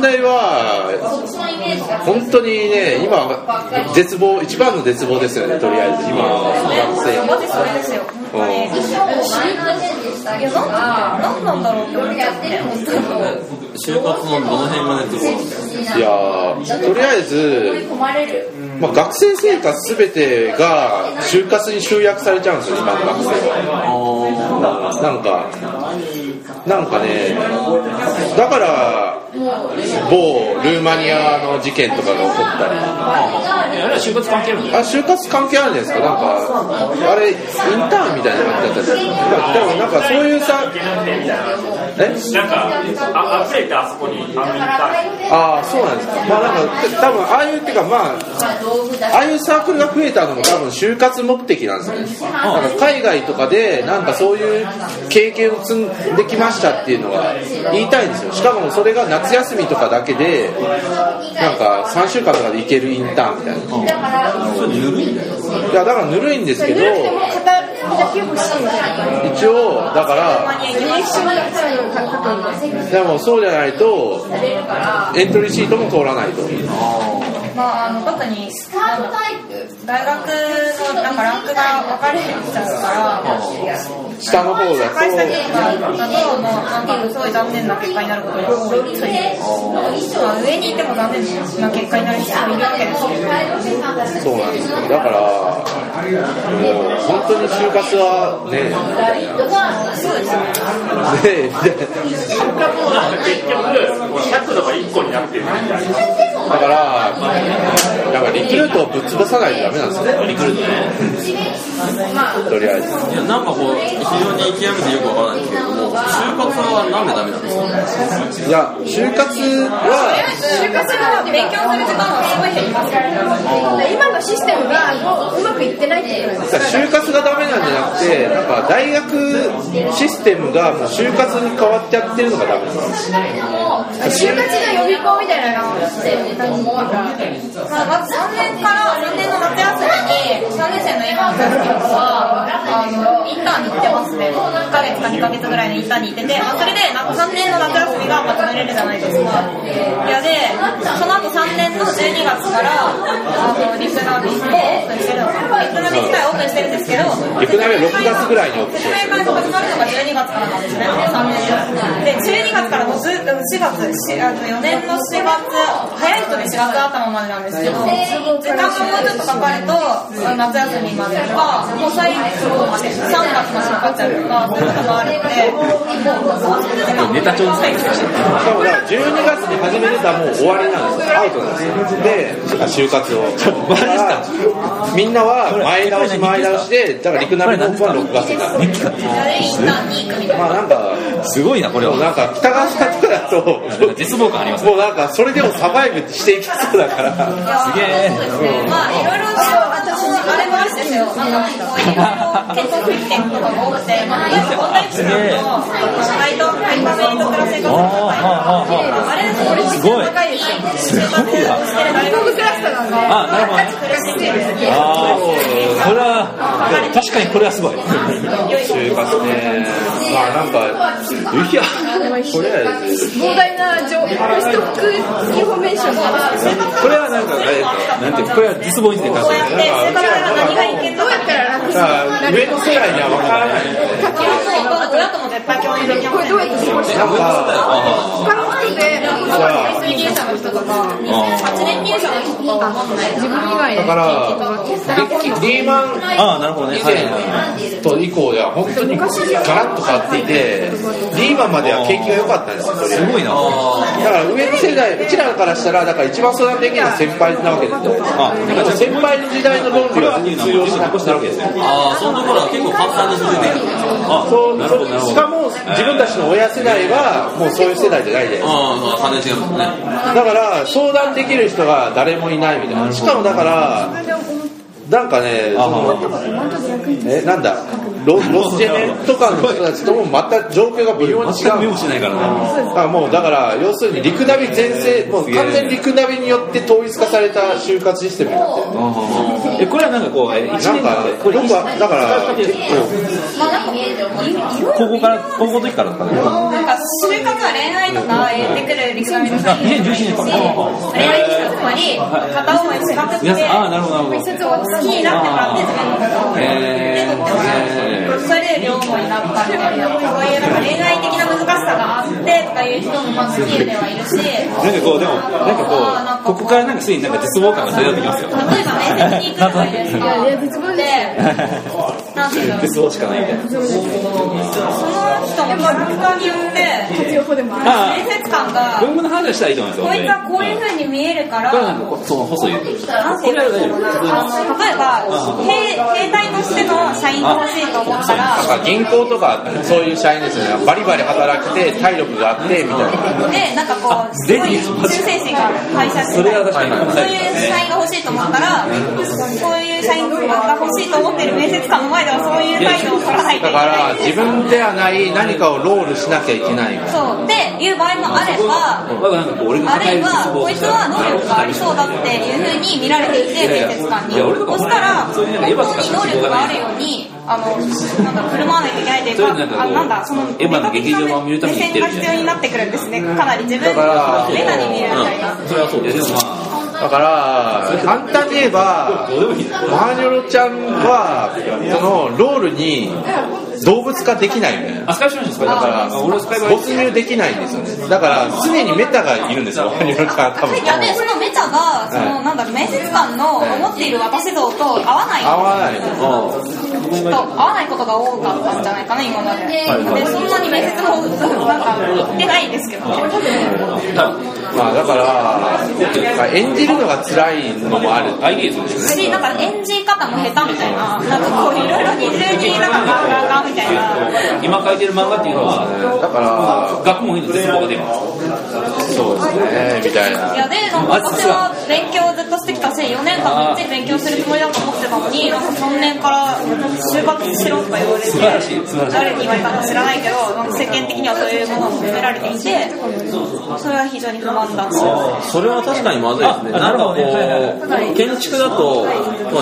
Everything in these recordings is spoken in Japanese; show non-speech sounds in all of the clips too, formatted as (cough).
問題は本当にね今絶望一番の絶望ですよねとりあえず今の学生マジそれですよ。本当に。いや、なんなんなんだろうって思っちゃって、本当に。就活のどの辺が絶望なんですかいやーとりあえず、まあ、学生生活すべてが就活に集約されちゃうんですよ今の学生はなんかなんかねだから某ルーマニアの事件とかが起こったり。えあれは就活関係あるんだあ就活関係あるんですか。なんかあれインターンみたいな感じだったじゃんでもなんかそういうさえ？なんかあ溢れてあそこにあああそうなんですか。まあなんか多分ああいうっていうかまあああいうサークルが増えたのも多分就活目的なんですよねなんか海外とかでなんかそういう経験を積んできましたっていうのは言いたいんですよ。しかもそれが夏休みとかだけでなんか3週間とかで行けるインターンみたいな。それぬるいん。だよいやだからぬるいんですけど一応だからでもそうじゃないとエントリーシートも通らないと。まあ、あの特に大学のなんかランクが分かれちゃうから、下の方だ社会と。studies だと、もうなんかすごい残念な結果になることが多いという、まあ、上にいても残念な結果になる人もいるわけですけど、そうなんですよだからもう本当に就活はねそうですね。ねで就活もなんか結局100度が1個になってるだからなんかリクルートをぶっ潰さないとダメなんですよリクルート。ねとりあえず。いやなんかこう非常に極めてよくわからないんですけれども就活はなんでダメなんですかいや就活は就活が勉強する時間がすごい減りますよね。今のシステムがもううまくいってないってことです就活がダメなんじゃなくてなんか大学システムがもう就活に変わっちゃってるのがダメなんです就活の予備校みたいなのがあってまあ、まず3年から3年の夏休みに3年生の今のクラスはあのインターンに行ってますね。1ヶ月か2ヶ月ぐらいのインターンに行ってて、まあ、それでなんか3年の夏休みがまとめれるじゃないですか。いやでその後3年の12月からあのリクナビをオープンしてるのかリクナビ自体オープンしてるんですけどリクナビは6月ぐらいにオープンし説明会が始まるのが12月からなんですね、3年で。で、12月からもずっと4月、しあの4年の4月、早い人で4月頭までなんですけど、時間がもうちょっとかかると、夏休みまでとか、もう最後まで、3月までかかっちゃうとか、そういうこともあるので、もう、ネタ帳にされてたしかもだから12月に始めてたらもう終わりなんですよアウトなんですよで就活をマジですかみんなは前倒し前倒しでだからリクナビのオープンは6月になるインターンに行くみたいな。まあなんかすごいなこれはなんか北川さんとかだと絶望感ありますねもうなんかそれでもサバイブしていきそうだからすげえ。まあ、いろいろ、私、あれもあるんですよ。結構経験とかが多くて、まあ、よくオンラインスクー。ルの、サイト、ハイパーメイトクラス生活の会あれ、これ、すごい高いですよ。すごいなあなるほど。ああこれは確かにこれはすごい就活ねまあなんかいやこれ膨大な情ストックインフォメーションがこれはなんかあれなんていうのこれは実望にて書こうやって、生活が何がい。けんのかってから楽だから上の世代には分からない親とも絶対共有できませんどう。やって過ごしてなんか他の人で水入社の人とか、2008年入社の以外でだからリリーマンああなるほどね以と以降では本当にガラッと変わっていてリーマンまでは景気が良かったんですよ。すごいな。だから上の世代うちらからしたらだから一番相談できるのは先輩なわけですよ。あだから先輩の時代の論理は通用しなくなるわけですよ。ああそのところは結構簡単に続いていくあそうなるほどなるほど。しかも自分たちの親世代はもうそういう世代じゃないじゃないです。かああまあ3年違いますね。だから相談できる人が誰もいないみたいな。しかもだからなんかねそのえなんだ？ロロスジェネとかの人たちともまた状況が微妙に違う。モしないからねあもうだから要するにリクナビ全盛もう完全にリクナビによって統一化された就活システムになってる。えこれはなんかこう、え一年なんか間で、これ僕はだから結まあなんかいいろいろ高校から、高校の時からですかね。なんか就活は恋愛とか言ってくるリクガメの人もいるし、2011年か恋愛ってつまり片思いしまくってああ、なるほど、なるほど。好きになってもらって自分のことをへーそれで両思いになったみたいなそういうなんか恋愛的な難しさがあってとかいう人もまあ好きではいるしなんかこう、でも、なんかこう、ここからなんかすでになんか絶望感が出てきますよ。例えば面接に行くとか言うんですかいや絶望でなんていうの？絶望しかないみたいな。その人もキャラクターによって活用法でもあるあ面接官があ、文具の話はしたらいいと思いますよ。こいつはこういう風に見えるからその細い。なんていうのあの例えば兵兵隊としての社員が欲しいとなんか銀行とかそういう社員ですよね。バリバリ働きて体力があってみたいな。でなんかこうすごい忠誠心が会社に。それは確かに。そういう社員が欲しいと思ったらそういう社員が欲しいと思ってる面接官の前ではそういう態度を取らないといけだから自分ではない何かをロールしなきゃいけないそう。っていう場合もあればあるいはこいつは能力がありそうだっていうふうに見られていて面接官に。そしたら本当に能力があるようにあの振る舞わないといけないというかあなんだそのエヴァの劇場版を見るために行ってる目線が必要になってくるんですねかなり自分だからメタに見るみたいなそれはそうです。だから簡単に言えば。マーニョロちゃんはそのロールに動物化できないみたいなあ、スカイプしました、スカイプ。だ。から没入できないんですよね。だから常にメタがいるんですよ。マー。ニョロちゃんは多分でそのメタがそのなんだろう面接官の思っている私像と合わない。合わない。きっと合わないことが多かったんじゃないかな今まで。でそんなに面接もなんか行ってないんですけどね。まあだから演じるのが辛いのもある。しなんか演じ方も下手みたいななんかこういろいろ二重になんか漫画がみたいな今書いてる漫画っていうのは、だから学問に絶望が出る。そうですねみたいないやでなんか私は勉強をずっとしてきたし4年間みっちり勉強するつもりだと思ってたのになんか3年から就活しろとか言われて誰に言われたか知らないけどなんか世間的にはそういうものを求められていてそれは非常に不満だしそれは確かにまずいですね。あなんかこう、建築だと、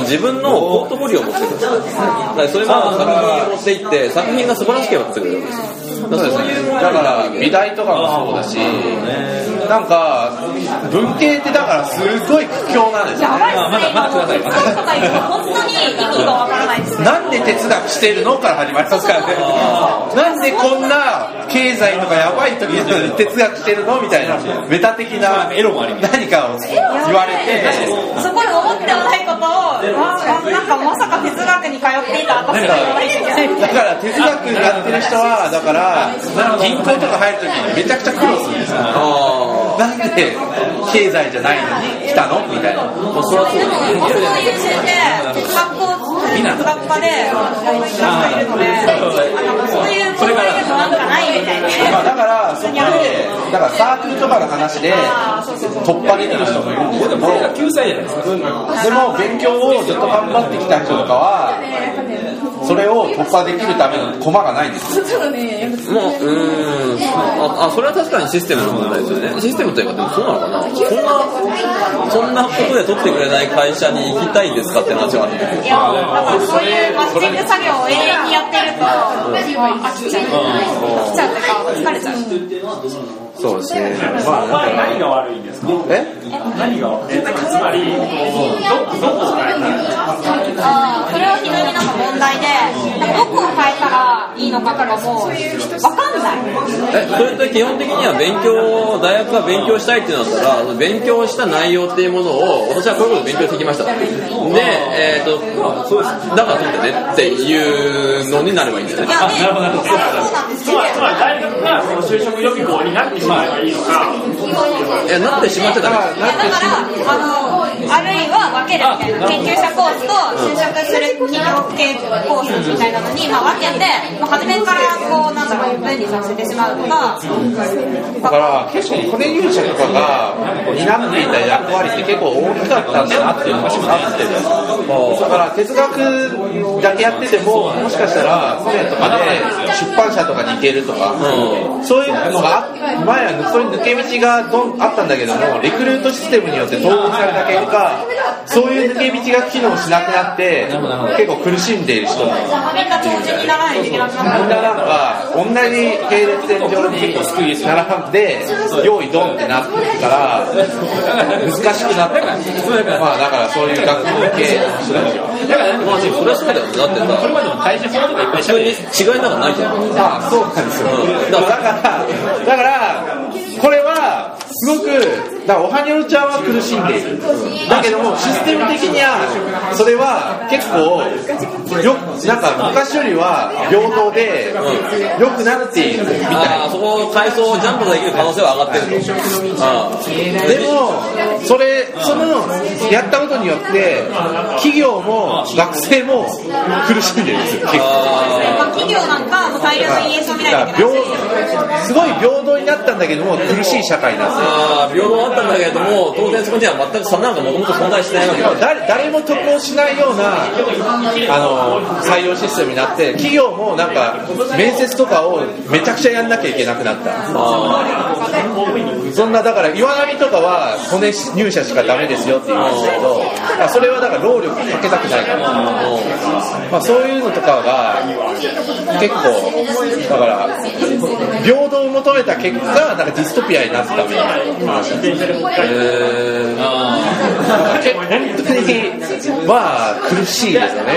自分のポートフォリオを持ってくるんですよ。だからそれも作品を持っていって、作品が素晴らしければ作れるわけですよ。だからそういうだから美大とかもそうだしなんか文系ってだからすごい苦境なんですよやばいっすね。まだまだください本当に意味がわからないですね。なんで哲学してるのから始まりますからね。なんでこんな経済とかやばい時に哲学してるのみたいなメタ的なエロもあ何かを言われて。そこで思ってもないことをわなんかまさか哲学に通っていた私が言わないといけないだから哲学やってる人はだから銀行とか入るときにめちゃくちゃ苦労するんですよなんで経済じゃないのに来たの？みたいな。でも、僕の優秀で、哲学校、哲学科で、あの、人がいるので、なんかそういうこと言うとなんかないみたいで。まあだからそこでだからサークルとかの話で突破できる人もいるんですけども9歳じゃないですか。でも勉強をずっと頑張ってきた人とかはそれを突破できるための駒がないんです。よもう、うーん。あ、あそれは確かにシステムの問題ですよね。システムというか、でもそうなのかな。そんな、そんなことで取ってくれない会社に行きたいですかって話はあるんですいや、だからそういうマッチング作業を永遠にやって。ると、飽きちゃう。飽きちゃうっていうか、疲れちゃう。そうですね。まあ何が悪いんですか？え？何が悪いつまり、ど、どこを変えたらああ、それは非常になんか問題で、なんかどこを変えたらいいのかとかも、わかんない。え、それって基本的には勉強、大学が勉強したいってなったら、勉強した内容っていうものを、私はこういうことで勉強してきました。で、えっ、と、だから取ってねっていうのになればいいんですよね。いや、で、なるほどなるほどそうなんですつまり、つまり大学がその就職予備校になってしまえばいいのか、いや、なってしまってたら、いやだから、あの、あるいは分けるみたいな、研究者コースと就職する企業系コースみたいなのに、まあ、分けて、まあ、初めめからこうなんだろう分離させてしまうとかだから結構コネ入社とかが担っていた役割って結構大きかったんだなっていうのがあってだから哲学だけやっててももしかしたらコネとかで出版社とかに行けるとか、そういうのがあ前はそういう抜け道がどんあったんだけどもリクルートシステムによって統合された結果そういう抜け道が機能しなくなって結構苦しんでいる人もみんな超人にならないといけなくみんなったななんか同じ並列線上に並んで用意ドンってなってから難しくなったまあだからそういう学問系の人たちはまあそれはそうだよだってさこれまでも会社法とかいっぱい普通に違いなんかないじゃんまあそう。なんですよだからだからこれはすごくだからおはにょるちゃんは苦しんでいる。だけどもシステム的にはそれは結構よなんか昔よりは平等で良くなっているみたい。ああそこ階層をジャンプできる可能性は上がってると。でもそれそのやったことによって企業も学生も苦しんでるんですよ結構。まあ企業なんかもう大量の家証見ないなすごい平等になったんだけども苦しい社会になってるああ平等あったんだけれども当然そこには全く差なんかもともと存在しないわけだ誰誰も得をしないようなあの採用システムになって企業もなんか面接とかをめちゃくちゃやんなきゃいけなくなった。そんなだから岩波とかは骨入社しかダメですよって言うんですけどあそれはだから労力かけたくないから、まあ、そういうのとかが結構だから平等を求めた結果なんかディストピアになったみたいな結構本当にまあ苦しいですよね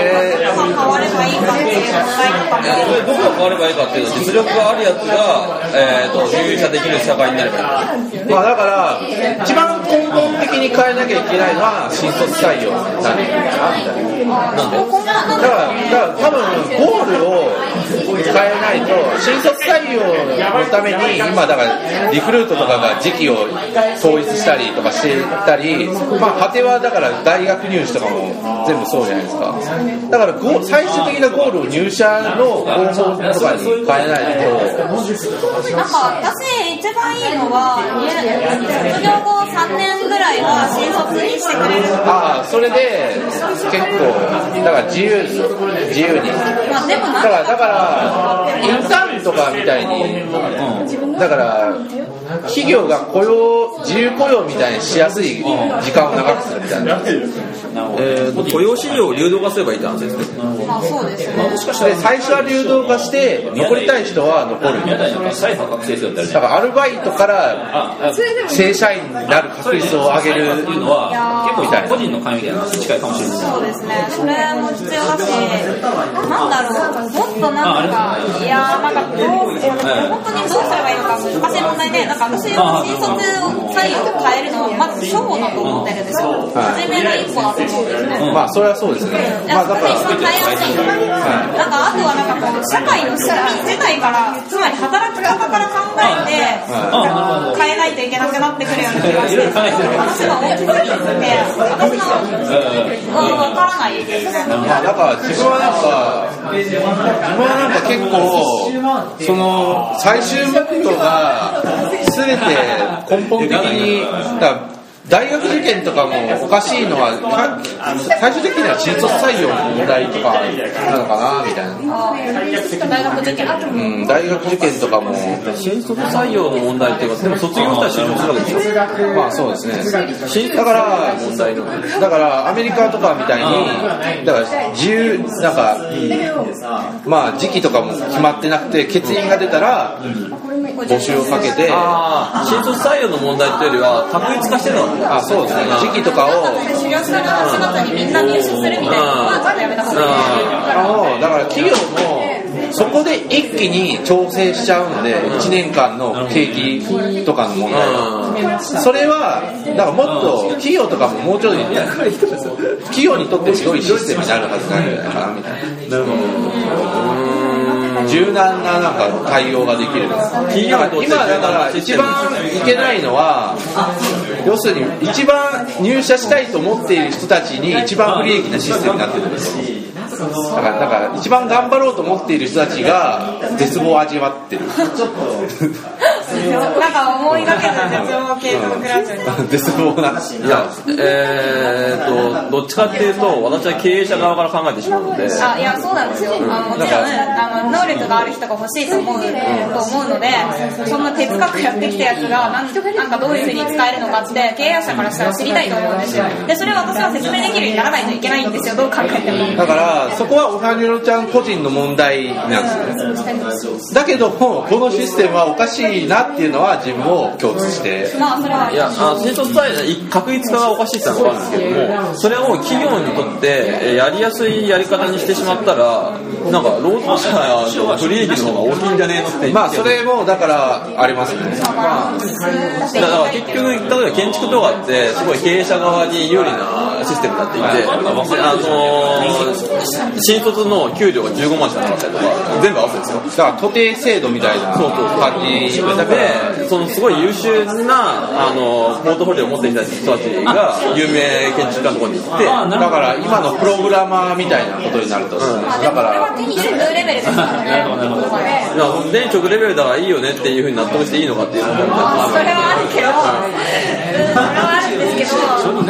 変わればいいかっていう問題とかもえどこが変わればいいかっていうと実力があるやつが、えー、と入社できる社会になればまあだから一番根本的に変えなきゃいけないのは新卒採用なんじゃないかなみたいななんでだからだから多分ゴールを変えないと新卒採用のために今だからリクルートとかが時期を統一したりとかしてたりまあ果てはだから大学入試とかも全部そうじゃないですか。だから最終的なゴールを入社の方法とかに変えないと。なんか私一番いいのは卒業後3年ぐらいは新卒にしてくれるああそれで結構だから自由自由に。まあでもだからだからインターンとかみたいに。だから企業が雇用自由雇用みたいにしやすい時間を長くするみたいな。えー、と雇用市場を流動化すればいいって話ですね。まあそうです。ねもしかして最初は流動化して残りたい人は残る。だからアルバイトから正社員になる確率を上げるっていうのは結構みたいな個人の関与みたいな話に近いかもしれないそうですねそれも必要だしなんだろうもっとなんかいやーなんかどうえ本当にどうすればいいのか難しい問題でなんか私は新卒採用を変えるのはまず初歩だと思ってるんですよはい初めの一歩だと思うんですねまあそれはそうですね。まあだから変えやすい。なんかあとはなんかこう社会の仕組み自体からつまり働き方から考えて変えないといけなくなってくるような気がして話が大きすぎて私のからないですねまあだから自分はなんか自分はなんか結構その最終目標が全て根本的に大学受験とかもおかしいのはか最終的には新卒採用の問題とかなのかなみたいな、大学受験うん、大学受験とかも。新卒採用の問題っていうかでも卒業したら就職するわけでしょまあそうですね。新卒だから問題のだからアメリカとかみたいにだから自由なんかまあ時期とかも決まってなくて欠員が出たら募集をかけてあああ新卒採用の問題っていうよりは確一化してるのそうですね。時期とかを修行する4月にみんな入手するみたいな。のやめた方がいいだから企業もそこで一気に調整しちゃうので1年間の景気とかの問題は。それはだからもっと企業とかももうちょい企業にとっても良いシステムになるはずなんじゃないかなみたいな柔軟ななんか対応ができる。今だから一番いけないのは要するに一番入社したいと思っている人たちに一番不利益なシステムになってるんです。よだからだから一番頑張ろうと思っている人たちが絶望を味わってるなんか思いがけず絶望継続クラスに。絶望な。いや、えーっと、どっちかっていうと、私は経営者側から考えてしまうので、あいやそうなんですよ、あのもちろんあの能力がある人が欲しいと思うと思うのでそんな哲学やってきたやつがなんなんかどういうふうに使えるのかって経営者からしたら知りたいと思うんですよ。でそれを私は説明できるようにならないといけないんですよ。どう考えても。だからそこはおはにろちゃん個人の問題なんですよ。だけどもこのシステムはおかしいなっていうのは自分も共通して。いや、あ新卒採用確率化がおかしいってのは分かるんですけども、それを企業にとってえーやりやすいやり方にしてしまったら、なんか労働者の不利益の方が大きいんじゃねえのってまあそれもだからありますね。だから結局、例えば建築とかって、すごい経営者側に有利なシステムだっていて、あのー新卒の給料が15万しかなかったりとか、全部合わせですよ。だから徒弟制度みたいなそうそうそう。感じだからで、そのすごい優秀な、あの、ポートフォリオを持っていた人たちが、有名建築家のところに行って、だから今のプログラマーみたいなことになると、だから手に入れるレベルですからねいや電直レベルだからいいよね。っていうふうに納得していいのかっていうのそれはあるけど、うんそれはあるんで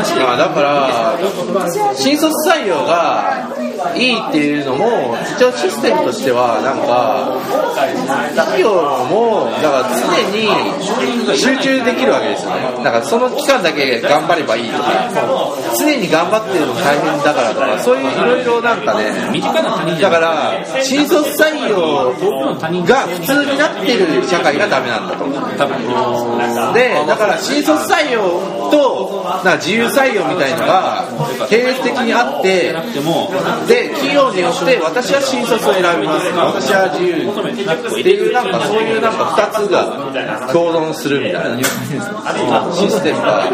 すけど、まあだから新卒採用がいいっていうのも一応システムとしてはなんか企業もだから常に集中できるわけですよね。だからその期間だけ頑張ればいいとか。常に頑張ってるの大変だからとかそういういろいろなんかねだから新卒採用が普通になってる社会がダメなんだと。思うでだから新卒採用と自由採用みたいのが並列的にあってで企業によって私は新卒を選びます。私は自由っていうなんかそういうなんか2つが共存するみたいな。システムが。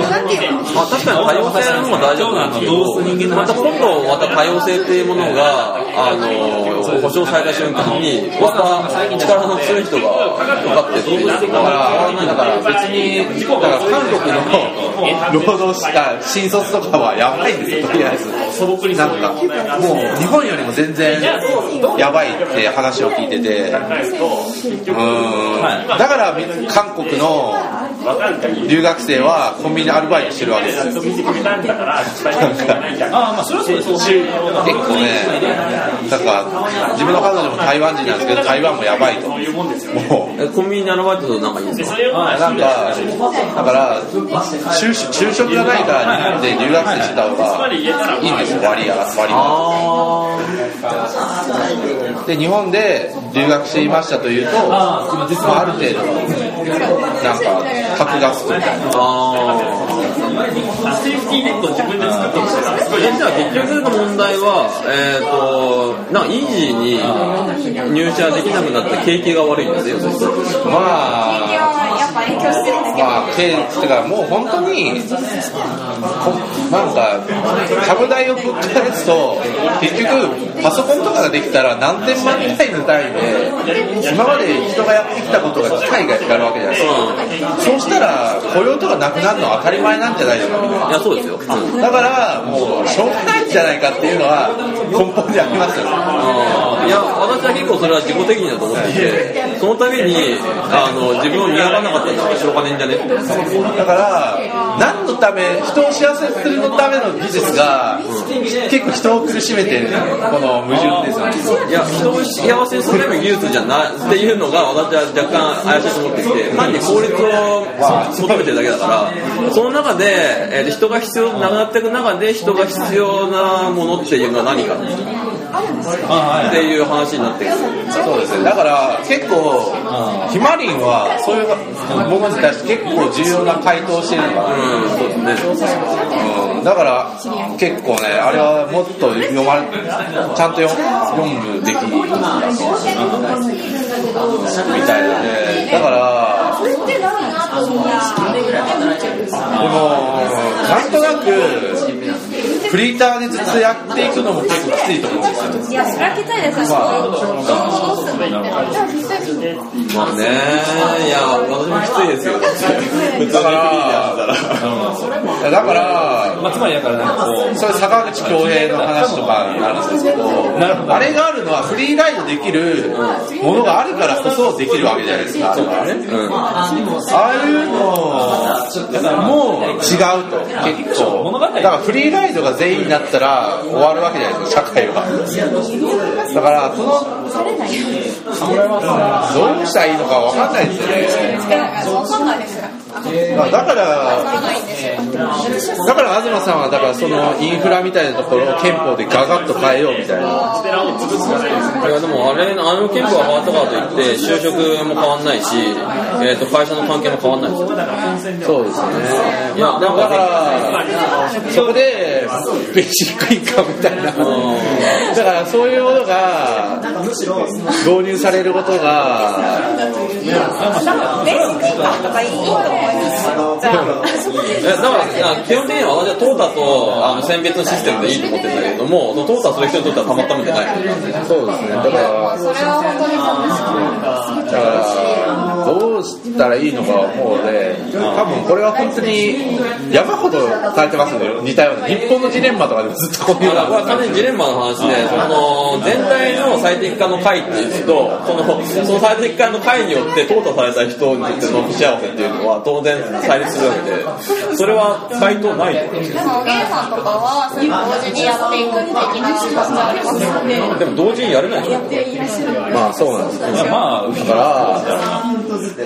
まあ確かに多様性の方が大丈夫なんですけど、また今度また多様性っていうものが、あの、保障された瞬間に、また力の強い人がかかってってだか。ら、だから別に、だから韓国の労働した新卒とかはやばいんですよ、とりあえず。なんか、もう日本よりも全然やばいって話を聞いてて、うん、だから韓国の留学生はコンビニでアルバイトしてるわけです。結構ね、なんか自分の彼女も台湾人なんですけど、台湾もやばいと。もうコンビニにアルバイトとなんかいいんですか？なんか、だから、就職就職がないから日本で留学生してた方がいいんですよ、割合割が。あで、日本で留学していましたというと、まあ、ある程度、なんか、格がつくみたいな。ーあセーフティーネットを自分で作ってほしいなすごいーえじゃあ結局の問題は、えっ、と、なんかイージーに入社できなくなった景気が悪いんですよ、そしたらま景気はやっぱ影響してるんですけど、まあ、けてかもう本当に、こなんか、株代をぶっ返すと、結局、パソコンとかができたら何千万ぐらいの単位で、今まで人がやってきたことが機械がやるわけじゃないですか。そうしたら、雇用とかなくなるのは当たり前なんじゃないですか。いや、そうですよ。うんだから、もう、しょうがないんじゃないかっていうのは、根本でありますよいや、私は結構それは自己責任だと思っていて、そのために、あの、自分を磨かなかったらしょうがねえんじゃねだから、何のため、人を幸せにするのための技術が、結構人を苦しめてる、この矛盾ですよね。いや、人を幸せにするための技術じゃないっていうのが私は若干怪しいと思ってきて、単に効率を求めてるだけだから、その中で、えー人が必要なくなっていく中で人が必要なものっていうのは何かっていう話になって。そうですね。だから、結構、ひまりんは、そういうものに対して結構重要な回答をしてるのかな。うん、そうですね。うん、だから結構ねあれはもっと読まれちゃんと読読むべきみたいなねだからでもなんとなくフリーターでずっとやっていくのも結構きついと思うんですよいや、それはきついですよ。まあどうすんまあね。いや私もきついですよ。普通にフリーでやったら。だからまあ、つまりだからなんかこう、それ坂口恭平の話とかになるんですけどなるほどあれがあるのはフリーライドできるものがあるからこそできるわけじゃないですか。あうんああいうのも違うと結構。だからフリーライドが全員になったら終わるわけじゃないですか社会は。だからこのどうしたらいいのかわかんないですよね。だから。だから東さんはだからそのインフラみたいなところを憲法でガガッと変えようみたいないやでもあれあの憲法が変わったからといって就職も変わんないし、えー、と会社の関係も変わんないですよそうですねいやだかからそこでベーシックインカムみたいなだからそういうものが導入されることがベーシックインカムとかいいと思います。じゃあ、えだから基本的には私はトータとあの選別のシステムでいいと思ってるんだけれどもトータそれ人にとってはたまったもんじゃないそうですね。だからそれは本当にそうです。だからどうしたらいいのかはもうね多分これは本当に山ほどされてますね。似たような日本のジレンマとかでもずっとこういう。のこれは完全にジレンマの話で、その全体の最適化の会っていうと、そのその最適化の会によって淘汰された人にとっての不幸せっていうのは当然対立するわけで、それは該当ないと思うんですでも、おげんさんとかは、それ同時にやっていく的な感じありますよね。でも同時にやれないでしょ。まあそうなんですよまあ、だから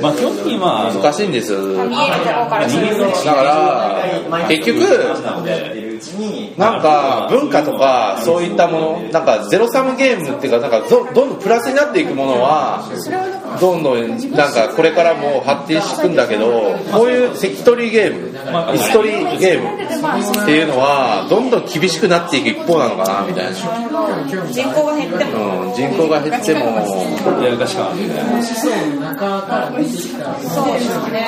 まあ、基本的にまあ、あの難しいんですよ見えるところからすると。だから結局なんか文化とかそういったものなんかゼロサムゲームっていうかなんかどどんどんプラスになっていくものはどんどんなんかこれからも発展していくんだけどこういう関取ゲーム椅子取りゲームっていうのはどんどん厳しくなっていく一方なのかなみたいな、人口が減っても。うん、人口が減っても。やらかしかないそうですね。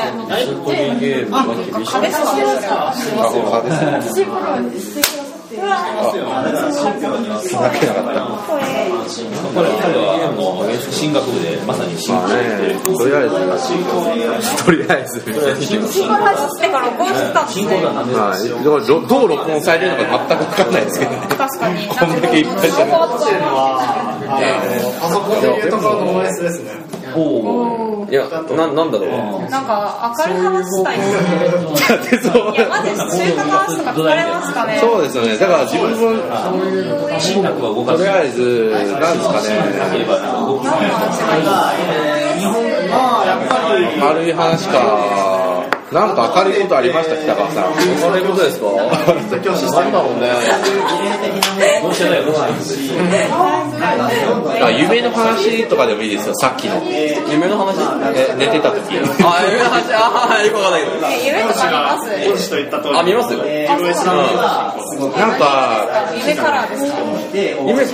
ゲームは厳しい。壁さんですよ。あそうですねなけなかったこれ彼はあの進学部でまさに進まあねとりあえずとりあえずだから録音してたんですね。まあ、どうどう録音されてるのか全く分かんないですけどね。確かに。こんだけいっぱいそ喋るパソコンでいうところの OS ですね。いや、ななんだろう。なんか明るい話したいですね。いや、マジで就活の話とか疲れますかね。そうですよね。だから自分も、進学は動かすとりあえず、なんですかね、軽い話か、なんか明るいことありました、北川さん。明るいことですか？なんだろうね。どうしてない夢の話とかでもいいですよ、さっきの。夢の話？え寝てた時。あ、夢の話、あー、よくわかんないけど。え夢とか見ます？本誌と言った通り。あ、見ますよ。なんか、夢カラーですか？夢、え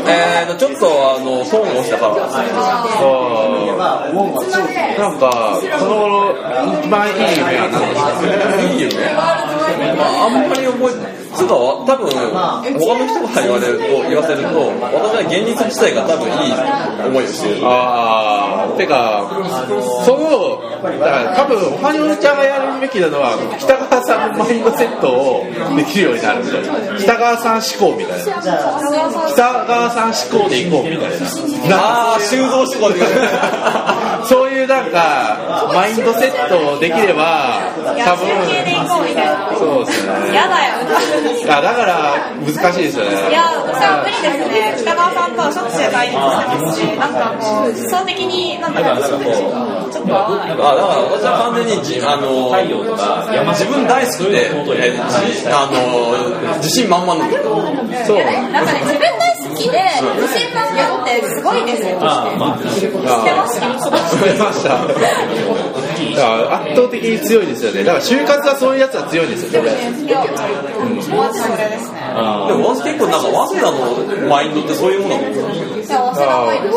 ちょっと、あの、損をしたから。そうなんか、この頃、一番いい夢は何ですかいい夢まあ、あんまり覚えて、つうか、多分、他の人から言われると、言わせると、私は現実自体が多分いい思いをしてる。あー、てか、その、だから多分、おはにおじちゃんがやるべきなのは、北川さんのマインドセットをできるようになるみたいな。北川さん思考みたいな。北川さん思考でいこうみたいな。あー、修造志向で。そういうなんか、マインドセットできれば、多野球系で行こうみたいな。分、そうですね。やだよ。あだから、難しいですよいね。や、私は無理ですね。北川さんとはしょっちゅう対立してますし、なんかこう、思想的になんかちょっと合わない。あ、だから私は完全にじ、あの、太陽とか山自分大好きで、あの、自信満々なんだよ。そう。なんかね、自分大好きで、自信満々ってすごいですよ。あまあ知ってました思いました。だから圧倒的に強いですよね。だから就活はそういうやつは強いんですよ、ね。ですね。でも私結構なんか早稲田のマインドってそういうものだと思う。じゃあ、早稲田も行く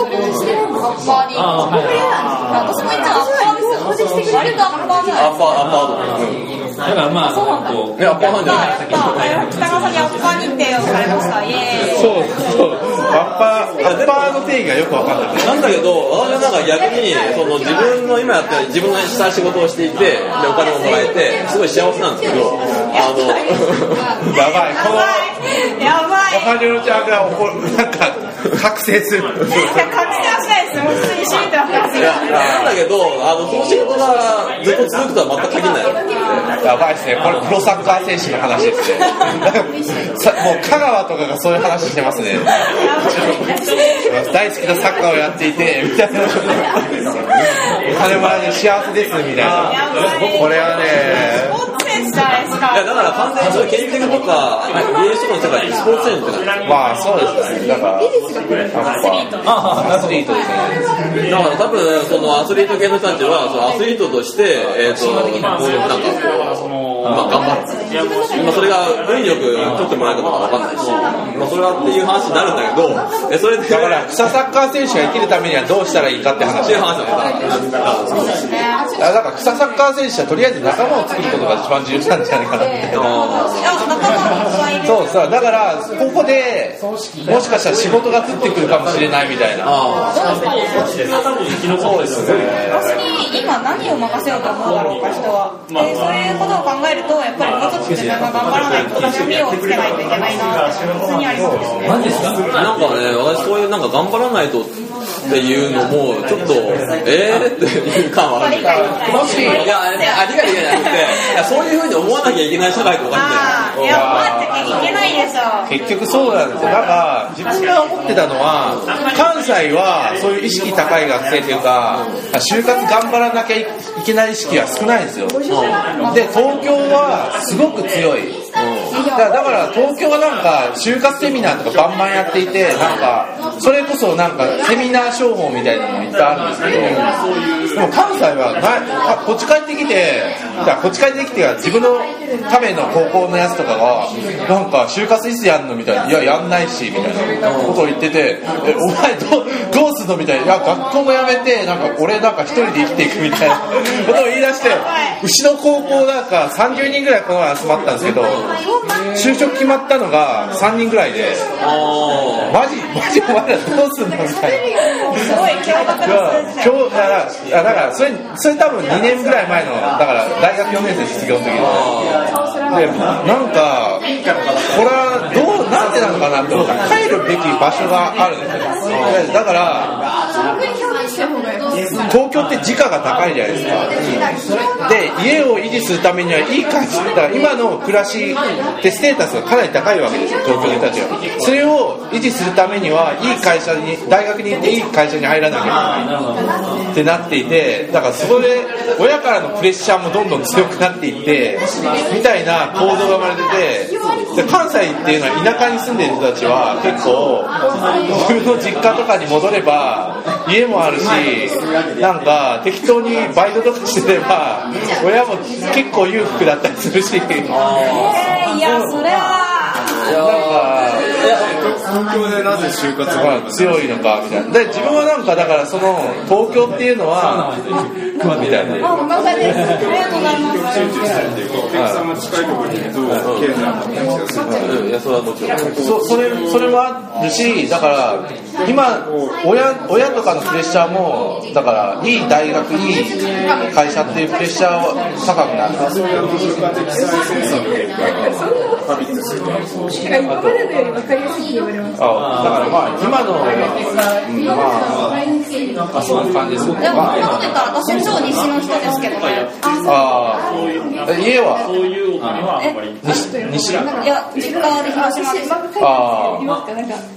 アッパーに。私も行ったらアッパーですよ。割とアッパーじゃないアッパー、アッパーだ。だからまあそうなんだこういや、後半じゃない。北川さんにアッパー認定をされましたイエーイそうそうアッパーアッパーの定義がよく分かんないなんだけど、私はなんか逆に、その自分の今やってる自分のした仕事をしていて、で、お金をもらえて、すごい幸せなんですけど、あの、や (laughs) ばい。このやばいおはじろちゃんが怒るなんか覚醒するいや確定はしないですよ普通にシーンってなんだけど、あの、その仕事がずっと続くとは全く限らない。やばいですねこれプロサッカー選手の話ですねさもう香川とかがそういう話してますね。大好きなサッカーをやっていてみたいな。お金もらえて幸せですみたいな。これはねないですかいや、だから完全にそういう研究とか、芸術とかの世界でスポーツ選手ってなまあそうですね。だから。アスリートアスリートですね。だから多分、そのアスリート系の人たちは、そのアスリートとして、えっ、と、こうなんかこう、まあ頑張る。まあそれが運よく取ってもらえるかどうかわかんないし、まあそれはっていう話になるんだけど、えそれで、だから草サッカー選手が生きるためにはどうしたらいいかって話っていう話なんだ。そうですね。だから草サッカー選手はとりあえず仲間を作ることが一番重要なんじゃないかなって。そうそうだからここでもしかしたら仕事が降ってくるかもしれないみたいな。あそうですね。私に今何を任せようと思うだろうか人は。でそういうことを考えるとやっぱりもうちょっと自分が頑張らないと強みをつけないといけないなって普通にありそうですね何ですか。なんかね、私そういうなんか頑張らないとっていうのも、ちょっと、えー？っていう感はある。んだいや、ありがりじゃなくて、いやそういうふうに思わなきゃいけない社会とかああいや思わなきゃいけないでしょ結局そうなんですよ。なんか自分が思ってたのは関西はそういう意識高い学生っていうか就活頑張らなきゃいけない意識が少ないんですよ。で東京はすごく強い。だからだから東京はなんか就活セミナーとかバンバンやっていてなんかそれこそなんかセミナー商法みたいなのもいっぱいあるんですけどでも関西はなこっち帰ってきてこっち帰ってきて自分のための高校のやつとかがなんか就活いつやんのみたいないややんないしみたいなことを言っててえお前どうどうすんのみたいないや学校もやめてなんか俺なんか一人で生きていくみたいなことを言い出して牛の高校なんか30人ぐらいこの前集まったんですけど就職決まったのが3人ぐらいであマジマジお前らどうすんのみたいな。すごいだからいやだからそれそれ多分2年ぐらい前のだから大学4年生卒業の時の。でなんかこれはどうなんでなのかなって思った。ら帰るべき場所があるんですよ。でだから東京って時価が高いじゃないですか。で家を維持するためにはいい会社。だ今の暮らしってステータスがかなり高いわけですよ東京の人たちはそれを維持するためにはいい会社に大学に行っていい会社に入らなきゃいけない。ってなっていてだからそこで親からのプレッシャーもどんどん強くなっていってみたいな構造が生まれててで関西っていうのは田舎に住んでる人たちは結構自分の実家とかに戻れば家もあるしなんか適当にバイトとかしてれば親も結構裕福だったりするし。なんかえーいやそれは。東京でなぜ就活がまあ強いのかみたいな。で自分はなんかだからその東京っていうのはみたいなあ、ごめんなさいです。ありがとうございます。お客さんが近いところにいると経済が発展しやすいうん、いや、それはもちろん。そそれそれもあるしだから今親親とかのプレッシャーもだからいい大学いい会社っていうプレッシャーは高くなる文化的再生産の結果が旅ってすると今までのより分かりやすいって言われます。あだからまあ今の、うん、まあまあそんな感じですねでも、ま今までから私超西の人ですけどね。あ家は？そういうお金はあんまり西西いや、実家で広島です。ああ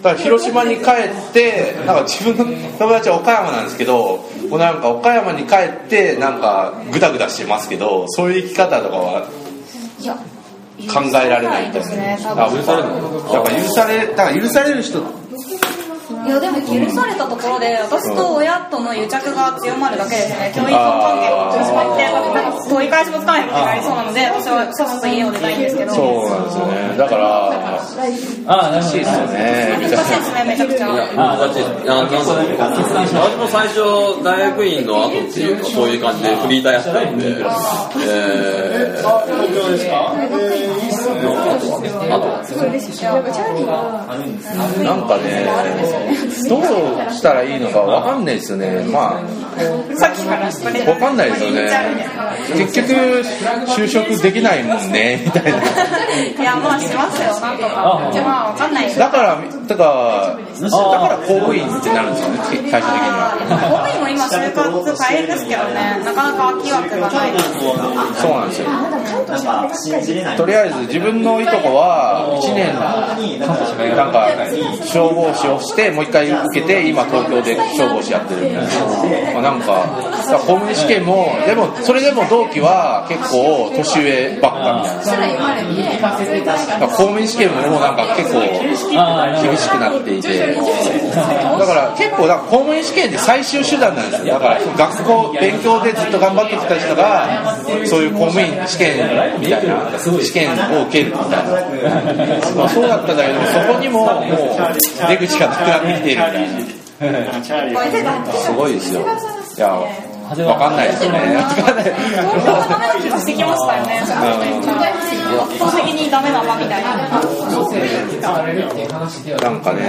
だから広島に帰ってなんか自分の友達は岡山なんですけどもうなんか岡山に帰ってなんかグダグダしてますけどそういう生き方とかはいや、考えられないみたいですね、な多分。あ許されるのだから許されだから許される人いやでも許されたところで私と親との癒着が強まるだけですね。教育関係が始まって取り返しもつかないことになりそうなので私はさっさと家を出たいんですけどそうなんですよねだからああ。難しいですよね。難しいですねめちゃくちゃ難しい。あなんだろう。私も最初、大学院の後っていうか、そういう感じでフリーターやってたんで、えー、東京ですか？えー、いいっすね。あとは、なんかねどうしたらいいのかわかんないですよね。まさっきからそれあわかんないですよね。結局就職できないもんねみたいな。いやまあしますよ。なんとか。まあわかんない。ですだからだからだから公務員ってなるんですよね最終的には。公務員も今就活大変ですけどね。なかなか空き枠がない。そうなんですよ。とりあえず自分のいとこは1年なんか消防士をしてもう一回受けて今東京で消防士やってるみたいな、まあ、なんか公務員試験もでもそれでも同期は結構年上ばっかみたいな。だから公務員試験ももうなんか結構厳しくなっていて。だから結構だから公務員試験って最終手段なんですよ。だから学校勉強でずっと頑張ってきた人がそういう公務員試験みたいな試験を受けるみたいな、まあ、そうだったんだけどそこにももう出口がなくなってきているみたいなすごいですよいやわかんないです。よねわかんない東京はダメな気がしてきましたよね圧倒的にダメだなみたいななんかね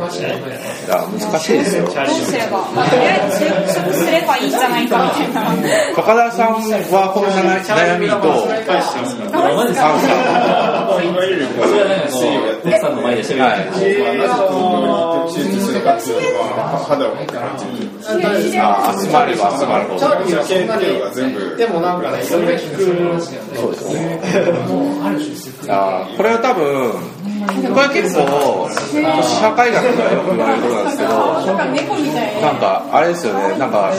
難しいですよどうすればとりあえず就職すればいいじゃないかみたいな高田さんはこの悩みとさ奥さんの前で喋る。はい手術するかっていうのは肌を持って感じる。あ集まれば集まるほど受験っていうのが全部。でもなんかね、それ聞く。そうですねあこれは多分これ結構社会学ではよく言われることなんですけどなんかあれですよねなんか、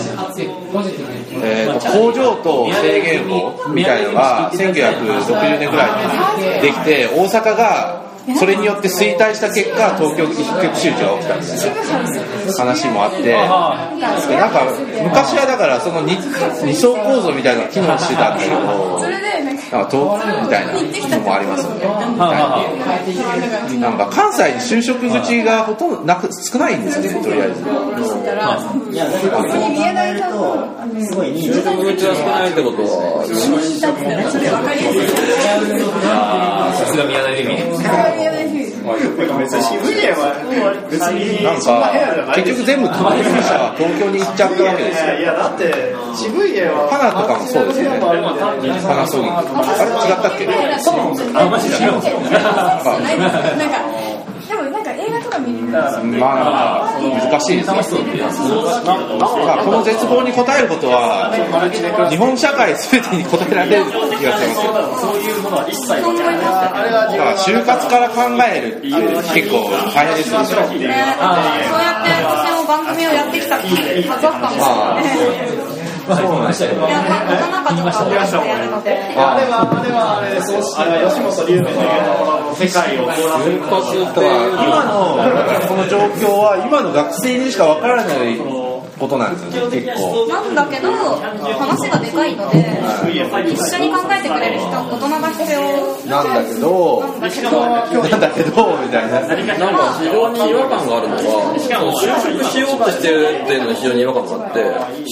えーと工場と制限法みたいのが1960年ぐらいにできて大阪がそれによって衰退した結果東京一極集中が起きたみたいな話もあって。でなんか昔はだからその二二層構造みたいなのが機能してたんだけどなんか東みたいなのもありますよね。なんか関西に就職口がほとんどなく少ないんですよねとりあえず。就職口が少ないってことは、さすが宮台レミ。別に渋谷は別になんか結局全部東京の人が東京に行っちゃったわけですよいやだって渋谷は花とかも。そうですよねパナソニックあれ違ったっけ映画とか見るんですまあ難しいですね。まあこの絶望に応えることは日本社会全てに応えられる気がしますけどそういうものは一切ないあれはだから就活から考えるって結構大変ですよねね、そうやって私も番組をやってきたはずだったんですよね。今のこの状況は今の学生にしかわからないことなんですよね結構なんだけど、話がでかいので、一緒に考えてくれる人、大人が必要なんだけどなんだけどみたいななんか非常に違和感があるのは、就職しようとしてるっていうのに非常に違和感があって、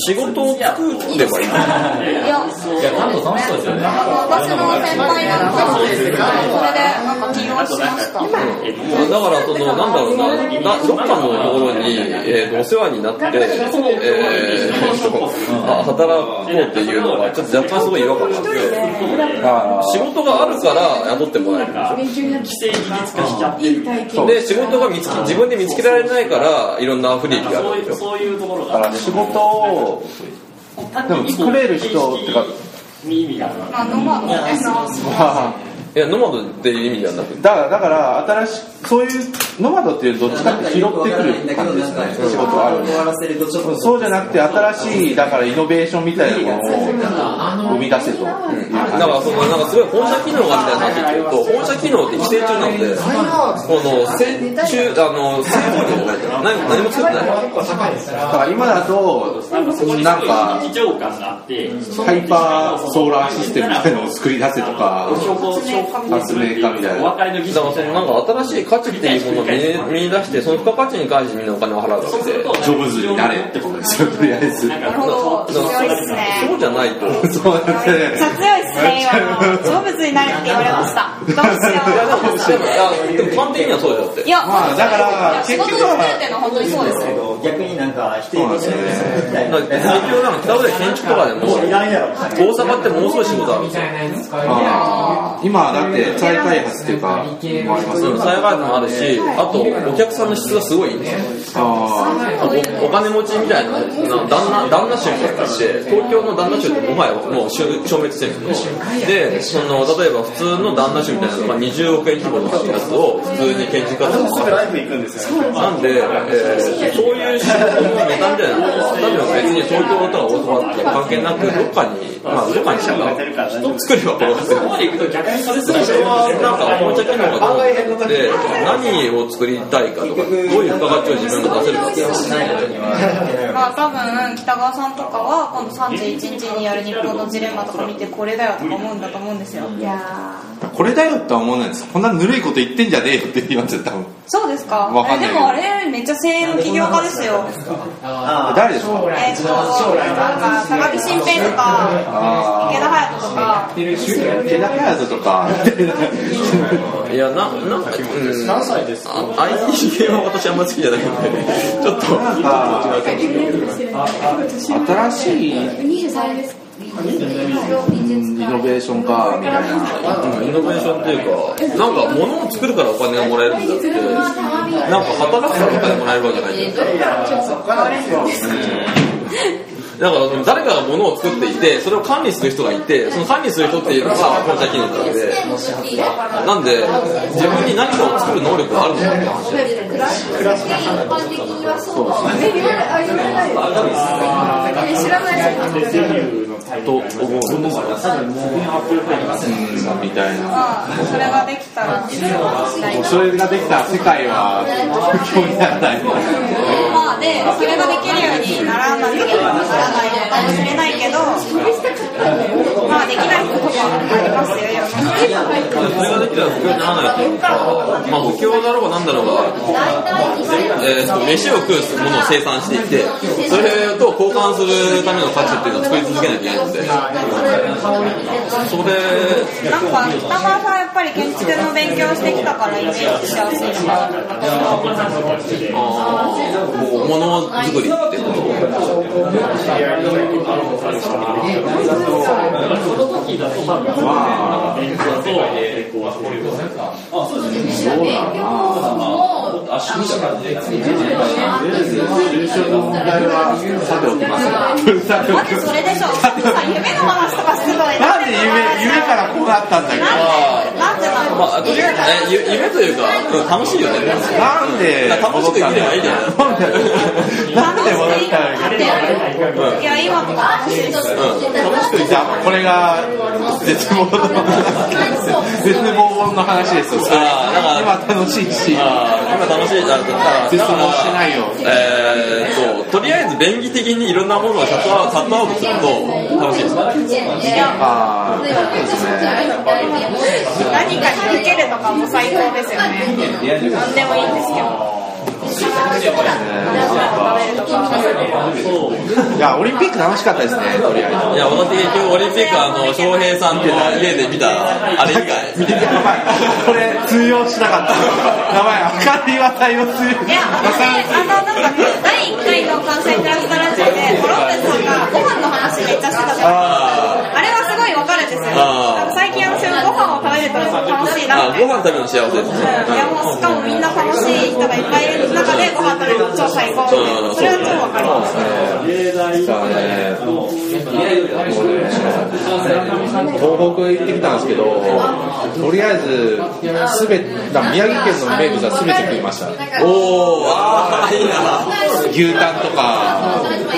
仕事を作ればいい。いや、いや、関東楽しそうですよね。私の先輩なんかそれでなんか起用しました。だから、その、なんだろうな、などっかのところに、えーとお世話になって、えーとあ働こうっていうのは、ちょっと若干すごい違和感があって、仕事があるから雇ってもらえるんでしょ。で、仕事が見つけ自分で見つけられないから、いろんな不利益があるんですよ。そういうところだから仕事。をでも作れる人ってかに意味がある (laughs) いやノマドっていう意味ではなくてだからだから新しいそういうノマドっていうどっちかって拾ってくる感じですね。仕事は。あるそうじゃなくて新しいだからイノベーションみたいなものを生み出せと、だからそのなんかすごい本社機能がみたいになってくると本社機能って規制中なのでこの成中あの成功じゃないから何何も作ってない。だから今だとなんか非常感があってハイパーソーラーシステムみたいなのを作り出せとか発明家みたいな。お別れの儀だからそのなんか新しい価値っていうものを見見出してその付加価値に関してみんなお金を払うわけで。ジョブズになれってことですよ。と。りあえず。なるほど。強いっすね。そうじゃないとそう強いっすね。今の成仏になれって言われました。どうしよう。でもいやでも端的にはそうだよって。いや、まあだから仕事のっていうのは本当にそうですよ。逆になんか否定そうなんですよねだから結局なんか北浦建築とかでも大阪ってものすごい仕事あるんですよ今だって再開発ってい。うかもあります再開発もあるしあとお客さんの質がすごい。いいんですよおお金持ちみたい。なな旦那旦那衆みたい。なのがいて東京の旦那衆ってもはやもう消滅してるんですけどでその例えば普通の旦那衆みたい。なのが20億円規模のやつを普通に建築家さんがライブ行くんですよなんで、えーそうい。う仕事のネタみたいなのは、多分別に東京とか大阪とか関係なく、どっかに、まあ、どっかにしたら、人作れば転がせる。そこまで行くと逆にそれはなんかおもちゃ機能がどうで何を作りたいかとかどういう付加価値を自分が出せるかっていうまあ多分北川さんとかは今度31日にやる日本のジレンマとか見てこれだよとか思うんだと思うんですよ。いやこれだよっては思わないですこんなぬるいこと言ってんじゃねえよって言いますよ多分。そうですか。わかんないえでもあれめっちゃ声援の起業家ですよ。誰ですか？えっとなんか高木新平とか池田隼人とか。池田隼人とか。(laughs) いやななんか、うん、何歳ですか IT 系は私あんま好きじゃないのでちょっと。なんか新しいイノベーションかみたいな。うんイノベーションっていうか、なんか物を作るからお金がもらえるんだって、なんか働くからお金もらえるわけじゃないんだよ。だからその誰かが物を作っていて、それを管理する人がいて、その管理する人っていうのが本社機能なわけで、なんで、自分に何かを作る能力があるのかって話。と思うんですよ。うんみたい。なそれができたらそれができたら世界は不況にならない。まあでそれができるようにならなければならない。もしれないけどまあできないこともありますよ世の中それができたら不況にならないというか、まあ、不況だろうがなんだろうが、えーと飯を食うものを生産していて、それと交換するための価値っていうのを作り続けなきゃいけないので、それ、なんか北川さんやっぱり建築の勉強してきたからイメージしやすいのかなあーもう物作りってことあ、そうですね。優勝の問題はさておきますがさておきますまずそれでしょさ夢の話とかするのになんで夢夢からこうなったんだけどなんでなのまあ、とりあえず、えゆ夢というか、楽しいよ。ね。なんで楽しく生きればいいじゃないなんでなんで戻ったんだけどいや今とか楽しい、楽しく生きじゃあこれが絶望の話絶望の話ですよ。今楽しいしあー今楽しいだから絶望してないよ。えー、ととりあえず便宜的にいろんなものをシャットアウトすると楽しいですああですね。何かに受けるとかも最高ですよね。何でもいいんですけどいやオリンピック楽しかったですねとりあえず。いや私結局オリンピックあの翔平さんと家で見たあれ以外。やばいこれ通用しなかった。やばい明るい話題を通用。いや、私、あの、なんか、第1回の関西クラスタラジオで、コロンベさんがご飯の話めっちゃしてたじゃないですか。あいわかるんですよ。最近私もご飯を食べると楽しいなって。あご飯食べるの幸せですうんいやもうしかもみんな楽しい人がいっぱいいる中でご飯食べるの超最高うんそれは超わかります。東北行ってきたんですけどとりあえずすべだ宮城県の名物は全て食いましたおおああいいな牛タンとか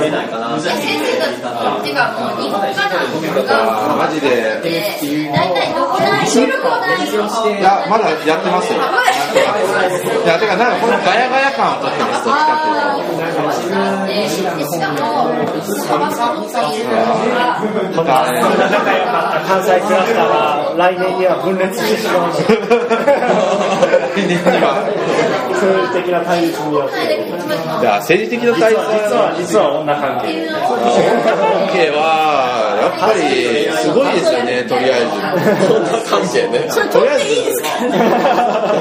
先生たちっていうかもう日本画なんがマジで大体どこら辺にいやまだやってますよ。いやてかなんかこのガヤガヤ感を取ってますどっちかっていうとでしかも幅が大きいるとかね仲良かった関西クラスターは来年には分裂してしまうので来年には政治的な対立によって。じゃあ政治的な対立実は実は女関係。関係はやっぱりすごいですよねとりあえず。女関係ね。とりあえず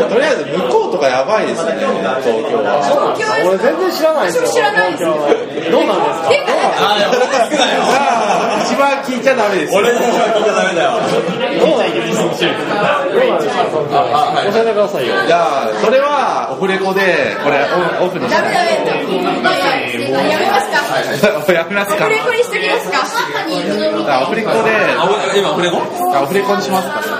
とりあえず向こうとかやばいですよね東京は。俺全然知らないですよ知らないです。どうなんですか？ああいや俺が少ないよあ一番聞いちゃダメですよ。俺には聞いちゃダメだよ。どうなんですかどうなんですか東京あはい教えてくださいよ。じゃあそれはオフレコでこれオフにしてダメダメ。やめますか？やめますか。オフレコにしときますか？あオフレコで。今俺もあオフレコにしますか